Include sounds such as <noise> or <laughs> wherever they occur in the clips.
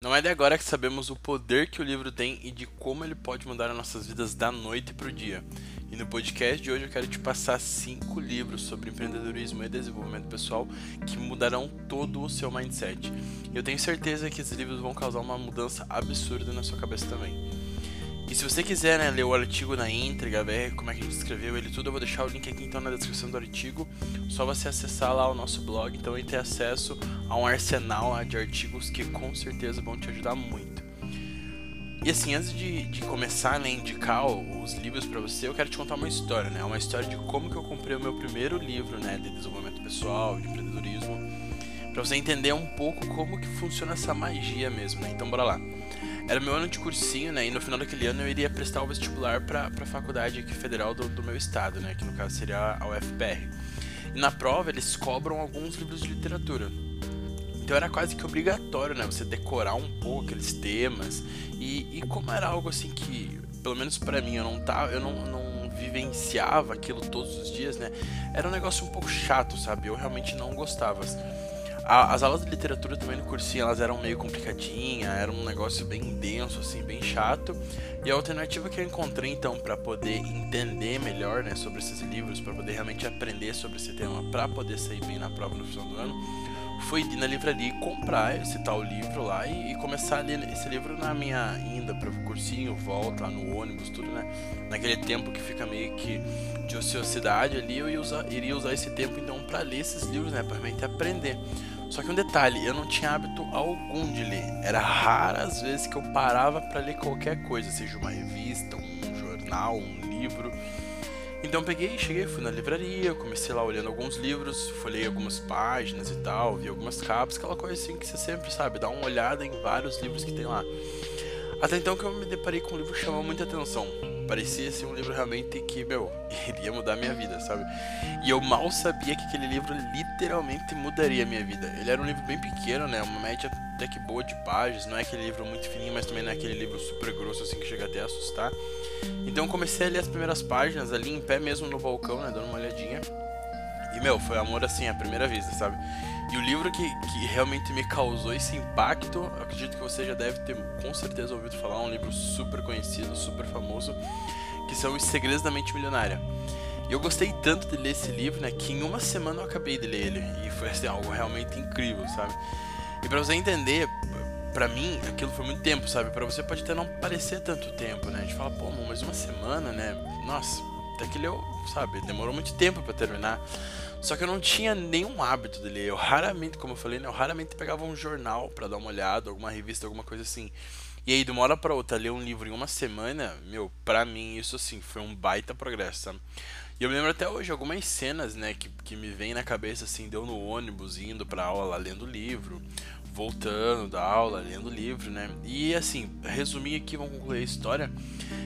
Não é de agora que sabemos o poder que o livro tem e de como ele pode mudar as nossas vidas da noite para o dia. E no podcast de hoje eu quero te passar cinco livros sobre empreendedorismo e desenvolvimento pessoal que mudarão todo o seu mindset. Eu tenho certeza que esses livros vão causar uma mudança absurda na sua cabeça também. E se você quiser né, ler o artigo na íntegra, ver como é que a gente escreveu ele tudo, eu vou deixar o link aqui então na descrição do artigo. Só você acessar lá o nosso blog, então e ter acesso a um arsenal de artigos que com certeza vão te ajudar muito. E assim, antes de, de começar né, a indicar os livros para você, eu quero te contar uma história, né? Uma história de como que eu comprei o meu primeiro livro, né, de desenvolvimento pessoal, de empreendedorismo, para você entender um pouco como que funciona essa magia mesmo, né? Então bora lá. Era meu ano de cursinho, né? E no final daquele ano eu iria prestar o vestibular para a faculdade aqui federal do, do, meu estado, né? Que no caso seria a UFPR. E na prova eles cobram alguns livros de literatura. Então era quase que obrigatório, né? Você decorar um pouco aqueles temas. E, e como era algo assim que, pelo menos para mim, eu não tava, eu não, não vivenciava aquilo todos os dias, né? Era um negócio um pouco chato, sabe? Eu realmente não gostava as aulas de literatura também no cursinho, elas eram meio complicadinha, era um negócio bem denso, assim, bem chato. E a alternativa que eu encontrei, então, para poder entender melhor, né, sobre esses livros, para poder realmente aprender sobre esse tema, para poder sair bem na prova no final do ano, foi ir na livraria e comprar esse tal livro lá e, e, começar a ler esse livro na minha ida para o cursinho, volta lá no ônibus, tudo, né? Naquele tempo que fica meio que de ociosidade ali, eu ia usar, iria usar esse tempo então para ler esses livros, né? Para realmente aprender. Só que um detalhe, eu não tinha hábito algum de ler. Era raras as vezes que eu parava para ler qualquer coisa, seja uma revista, um jornal, um livro. Então peguei, cheguei, fui na livraria, comecei lá olhando alguns livros, folhei algumas páginas e tal, vi algumas capas, aquela coisa assim que você sempre sabe, dá uma olhada em vários livros que tem lá. Até então que eu me deparei com um livro que chamou muita atenção. Parecia ser um livro realmente que, meu, <laughs> iria mudar minha vida, sabe? E eu mal sabia que aquele livro literalmente mudaria minha vida. Ele era um livro bem pequeno, né? Uma média até que boa de páginas. Não é aquele livro muito fininho, mas também não é aquele livro super grosso assim que chega até a assustar. Então comecei a ler as primeiras páginas ali em pé mesmo no balcão, né? Dando uma olhadinha. E, meu, foi amor assim à primeira vista, sabe? E o livro que, que realmente me causou esse impacto, acredito que você já deve ter com certeza ouvido falar, um livro super conhecido, super famoso, que são Os Segredos da Mente Milionária. E eu gostei tanto de ler esse livro, né, que em uma semana eu acabei de ler ele. E foi assim, algo realmente incrível, sabe? E para você entender, para mim, aquilo foi muito tempo, sabe? Para você pode até não parecer tanto tempo, né? A gente fala, pô, mas uma semana, né? Nossa, até que leu, sabe? Demorou muito tempo para terminar. Só que eu não tinha nenhum hábito de ler. Eu raramente, como eu falei, né, eu raramente pegava um jornal para dar uma olhada, alguma revista, alguma coisa assim. E aí, de uma hora pra outra, ler um livro em uma semana, meu, pra mim isso assim, foi um baita progresso, sabe? E eu me lembro até hoje algumas cenas, né, que, que me vem na cabeça, assim, deu no ônibus, indo pra aula, lendo livro, voltando da aula, lendo livro, né? E assim, resumir aqui, vamos concluir a história.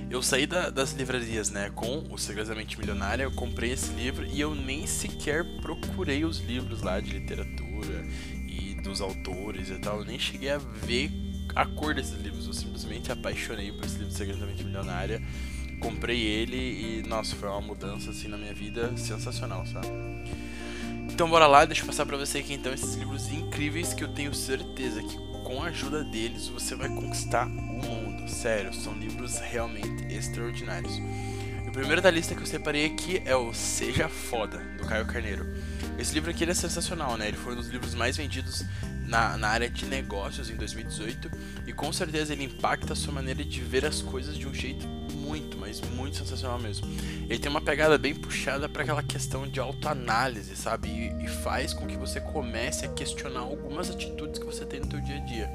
Eu saí da, das livrarias, né, com o Segredos da Mente Milionária, eu comprei esse livro e eu nem sequer procurei os livros lá de literatura e dos autores e tal, eu nem cheguei a ver a cor desses livros, eu simplesmente apaixonei por esse livro Segredos da Mente Milionária comprei ele e, nossa, foi uma mudança assim na minha vida sensacional, sabe? Então bora lá, deixa eu passar pra você aqui então esses livros incríveis que eu tenho certeza que com a ajuda deles você vai conquistar o mundo. Sério, são livros realmente extraordinários. O primeiro da lista que eu separei aqui é o Seja Foda, do Caio Carneiro. Esse livro aqui é sensacional, né? Ele foi um dos livros mais vendidos na, na área de negócios em 2018 e com certeza ele impacta a sua maneira de ver as coisas de um jeito muito, mas muito sensacional mesmo. Ele tem uma pegada bem puxada para aquela questão de autoanálise, sabe? E, e, faz com que você comece a questionar algumas atitudes que você tem no seu dia a dia.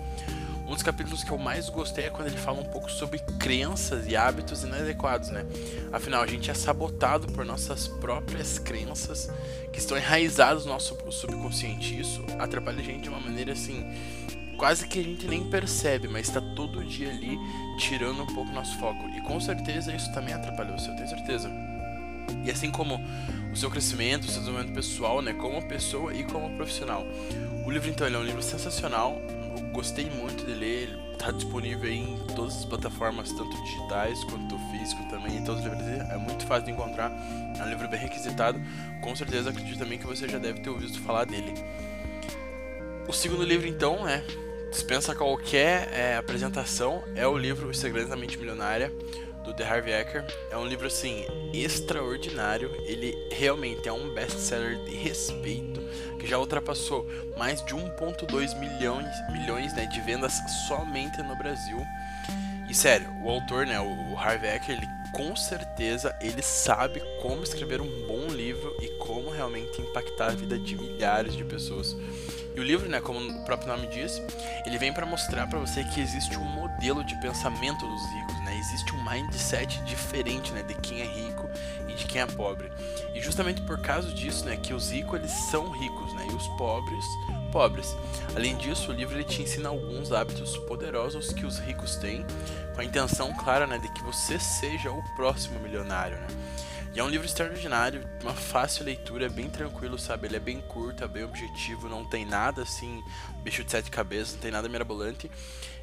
Um dos capítulos que eu mais gostei é quando ele fala um pouco sobre crenças e hábitos inadequados, né? Afinal, a gente é sabotado por nossas próprias crenças que estão enraizadas no nosso subconsciente. Isso atrapalha a gente de uma maneira assim quase que a gente nem percebe, mas está todo dia ali tirando um pouco nosso foco. E com certeza isso também atrapalha você, eu tenho certeza. E assim como o seu crescimento, o seu desenvolvimento pessoal, né, como pessoa e como profissional. O livro então é um livro sensacional, eu gostei muito de ler, ele está disponível em todas as plataformas, tanto digitais quanto físico também, todos os livros, é muito fácil de encontrar, é um livro bem requisitado, com certeza acredito também que você já deve ter ouvido falar dele. O segundo livro então é dispensa qualquer é, apresentação, é o livro Os Segredos da Mente Milionária, do The Harvey Eker. É um livro, assim, extraordinário. Ele realmente é um best-seller de respeito, que já ultrapassou mais de 1.2 milhões, milhões né, de vendas somente no Brasil. E sério, o autor, né, o Harvey Eker, ele com certeza ele sabe como escrever um bom livro e como realmente impactar a vida de milhares de pessoas. E o livro, né, como o próprio nome diz, ele vem para mostrar para você que existe um modelo de pensamento dos ricos? Existe um mindset diferente, né, de quem é rico e de quem é pobre. E justamente por causa disso, né, que os ricos eles são ricos, né, e os pobres pobres. Além disso, o livro ele te ensina alguns hábitos poderosos que os ricos têm, com a intenção clara né, de que você seja o próximo milionário. Né? E é um livro extraordinário, uma fácil leitura, é bem tranquilo, sabe? Ele é bem curto, é bem objetivo, não tem nada assim, bicho de sete cabeças, não tem nada mirabolante.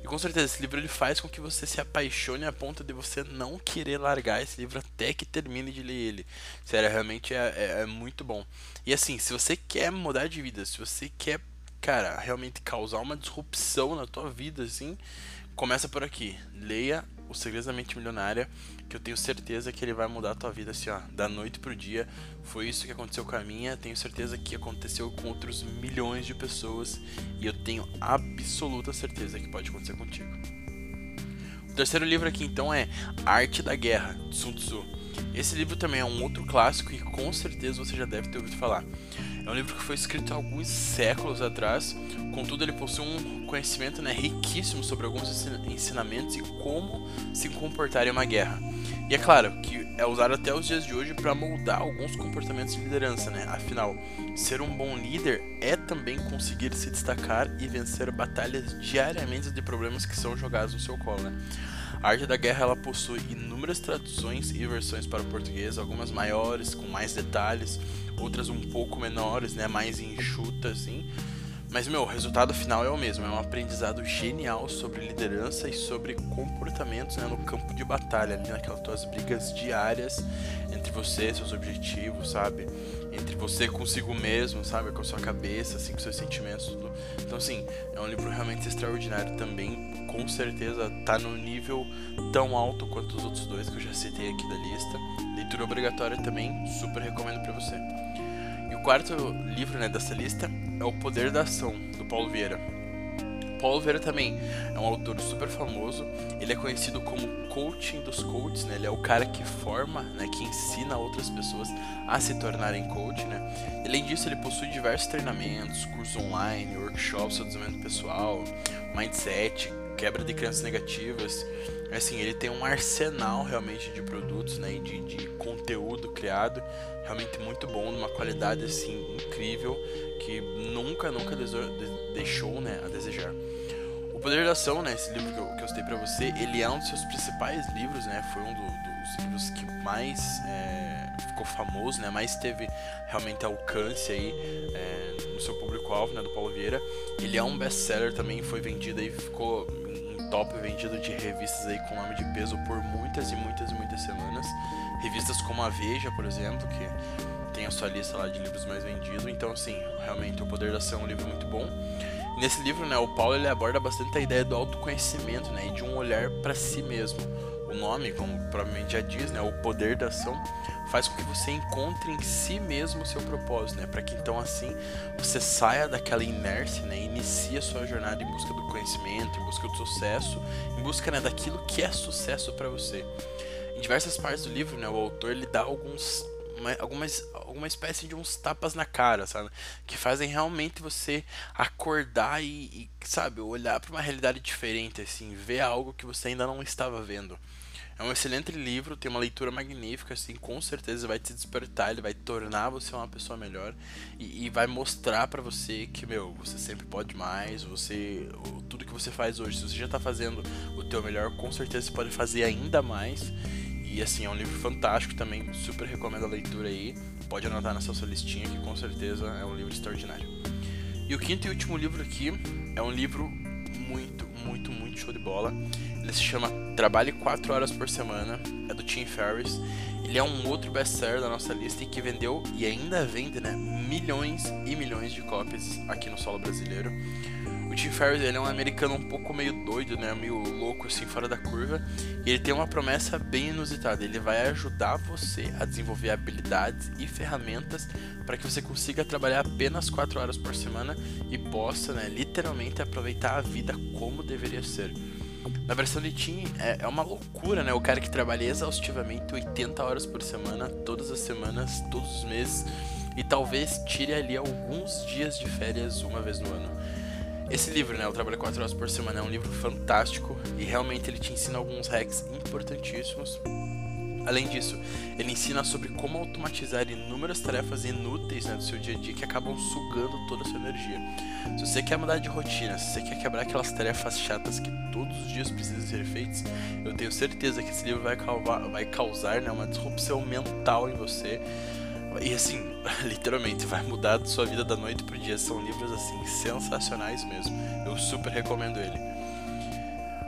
E com certeza esse livro ele faz com que você se apaixone a ponto de você não querer largar esse livro até que termine de ler ele. Sério, realmente é, é, é muito bom. E assim, se você quer mudar de vida, se você quer cara, realmente causar uma disrupção na tua vida, assim, começa por aqui. Leia O Segredo da Mente Milionária, que eu tenho certeza que ele vai mudar a tua vida, assim, ó, da noite pro dia. Foi isso que aconteceu com a minha, tenho certeza que aconteceu com outros milhões de pessoas e eu tenho absoluta certeza que pode acontecer contigo. O terceiro livro aqui então é Arte da Guerra, de Sun Tzu. Esse livro também é um outro clássico e com certeza você já deve ter ouvido falar. É um livro que foi escrito há alguns séculos atrás, contudo ele possui um conhecimento né, riquíssimo sobre alguns ensinamentos e como se comportar em uma guerra. E é claro que é usado até os dias de hoje para moldar alguns comportamentos de liderança, né? Afinal, ser um bom líder é também conseguir se destacar e vencer batalhas diariamente de problemas que são jogados no seu colo. Né? A Arte da Guerra ela possui inúmeras traduções e versões para o português, algumas maiores, com mais detalhes, outras um pouco menores, né, mais enxutas, assim. Mas, meu, o resultado final é o mesmo. É um aprendizado genial sobre liderança e sobre comportamentos né, no campo de batalha, ali naquelas tuas brigas diárias entre você e seus objetivos, sabe? Entre você consigo mesmo, sabe? Com a sua cabeça, assim, com seus sentimentos, tudo. Então, assim, é um livro realmente extraordinário também. Com certeza tá no nível tão alto quanto os outros dois que eu já citei aqui da lista. Leitura obrigatória também, super recomendo para você quarto livro né, dessa lista é O Poder da Ação, do Paulo Vieira. Paulo Vieira também é um autor super famoso. Ele é conhecido como coaching dos coaches, né? Ele é o cara que forma, né? Que ensina outras pessoas a se tornarem coach, né? Além disso, ele possui diversos treinamentos, cursos online, workshops de desenvolvimento pessoal, mindset, quebra de crenças negativas. Assim, ele tem um arsenal realmente de produtos, né? E de, de conteúdo criado realmente muito bom, numa qualidade assim incrível que nunca, nunca deixou né, a desejar. O Poder da Ação, né, esse livro que eu, que eu citei para você, ele é um dos seus principais livros, né, foi um do, dos livros que mais é, ficou famoso, né, mais teve realmente alcance aí é, no seu público-alvo, né, do Paulo Vieira. Ele é um best-seller também, foi vendido aí, ficou top vendido de revistas aí com nome de peso por muitas e muitas e muitas semanas revistas como a Veja, por exemplo, que tem a sua lista lá de livros mais vendidos. Então, assim, realmente o Poder da Ação é um livro muito bom. Nesse livro, né, o Paulo ele aborda bastante a ideia do autoconhecimento, né, e de um olhar para si mesmo. O nome, como provavelmente já diz, né, o Poder da Ação, faz com que você encontre em si mesmo o seu propósito, né, para que então assim você saia daquela inércia, né, e inicie a sua jornada em busca do conhecimento, em busca do sucesso, em busca né, daquilo que é sucesso para você. Em diversas partes do livro, né, o autor ele dá alguns uma, algumas, alguma espécie de uns tapas na cara, sabe? Que fazem realmente você acordar e, e sabe, olhar para uma realidade diferente, assim, ver algo que você ainda não estava vendo. É um excelente livro, tem uma leitura magnífica, assim, com certeza vai te despertar, ele vai tornar você uma pessoa melhor e, e vai mostrar para você que, meu, você sempre pode mais, você, tudo que você faz hoje, se você já tá fazendo o teu melhor, com certeza você pode fazer ainda mais e assim, é um livro fantástico também, super recomendo a leitura aí. Pode anotar na sua listinha que com certeza é um livro extraordinário. E o quinto e último livro aqui é um livro muito, muito, muito show de bola. Ele se chama Trabalhe 4 Horas por Semana, é do Tim Ferriss. Ele é um outro best-seller da nossa lista e que vendeu e ainda vende né, milhões e milhões de cópias aqui no solo brasileiro. O Tim Ferriss ele é um americano um pouco meio doido, né, meio louco assim fora da curva, e ele tem uma promessa bem inusitada. Ele vai ajudar você a desenvolver habilidades e ferramentas para que você consiga trabalhar apenas 4 horas por semana e possa, né, literalmente aproveitar a vida como deveria ser. Na versão de Team é, é uma loucura, né? O cara que trabalha exaustivamente 80 horas por semana, todas as semanas, todos os meses, e talvez tire ali alguns dias de férias uma vez no ano. Esse livro, né, o Trabalho 4 Horas por Semana, é um livro fantástico e realmente ele te ensina alguns hacks importantíssimos Além disso, ele ensina sobre como automatizar inúmeras tarefas inúteis né, do seu dia a dia que acabam sugando toda a sua energia. Se você quer mudar de rotina, se você quer quebrar aquelas tarefas chatas que todos os dias precisam ser feitas, eu tenho certeza que esse livro vai causar, vai causar né, uma disrupção mental em você. E assim, <laughs> literalmente, vai mudar sua vida da noite pro dia. São livros assim sensacionais mesmo. Eu super recomendo ele.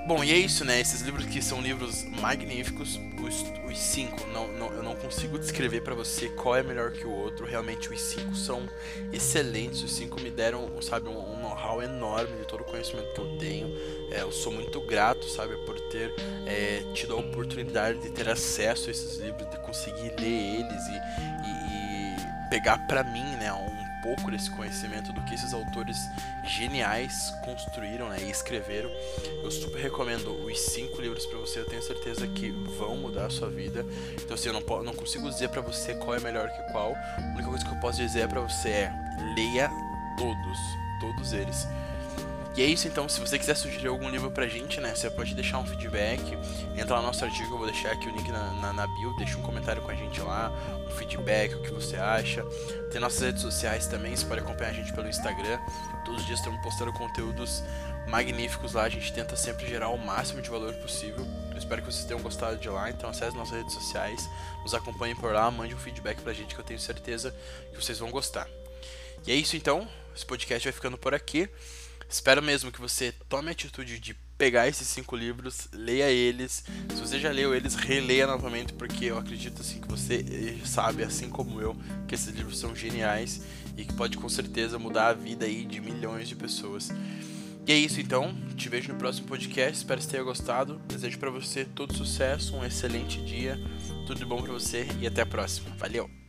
Bom, e é isso, né? Esses livros que são livros magníficos, os, os cinco, não, não, eu não consigo descrever para você qual é melhor que o outro. Realmente, os cinco são excelentes. Os cinco me deram, sabe, um, um know-how enorme de todo o conhecimento que eu tenho. É, eu sou muito grato, sabe, por ter é, tido a oportunidade de ter acesso a esses livros, de conseguir ler eles e, e, e pegar para mim, né, um pouco desse conhecimento do que esses autores geniais construíram né, e escreveram. Eu super recomendo os cinco livros para você, eu tenho certeza que vão mudar a sua vida. Então, assim, eu não, não consigo dizer para você qual é melhor que qual. A única coisa que eu posso dizer para você é leia todos, todos eles. E é isso então, se você quiser sugerir algum livro pra gente, né, você pode deixar um feedback, entra lá no nosso artigo, eu vou deixar aqui o link na, na, na bio, deixa um comentário com a gente lá, um feedback, o que você acha. Tem nossas redes sociais também, você pode acompanhar a gente pelo Instagram, todos os dias estamos postando conteúdos magníficos lá, a gente tenta sempre gerar o máximo de valor possível. Eu espero que vocês tenham gostado de lá, então acesse nossas redes sociais, nos acompanhem por lá, mande um feedback pra gente que eu tenho certeza que vocês vão gostar. E é isso então, esse podcast vai ficando por aqui. Espero mesmo que você tome a atitude de pegar esses cinco livros, leia eles. Se você já leu eles, releia novamente, porque eu acredito assim que você eh, sabe, assim como eu, que esses livros são geniais e que pode com certeza mudar a vida aí de milhões de pessoas. E é isso então, te vejo no próximo podcast, espero que tenha gostado. Desejo para você todo sucesso, um excelente dia, tudo de bom para você e até a próxima. Valeu.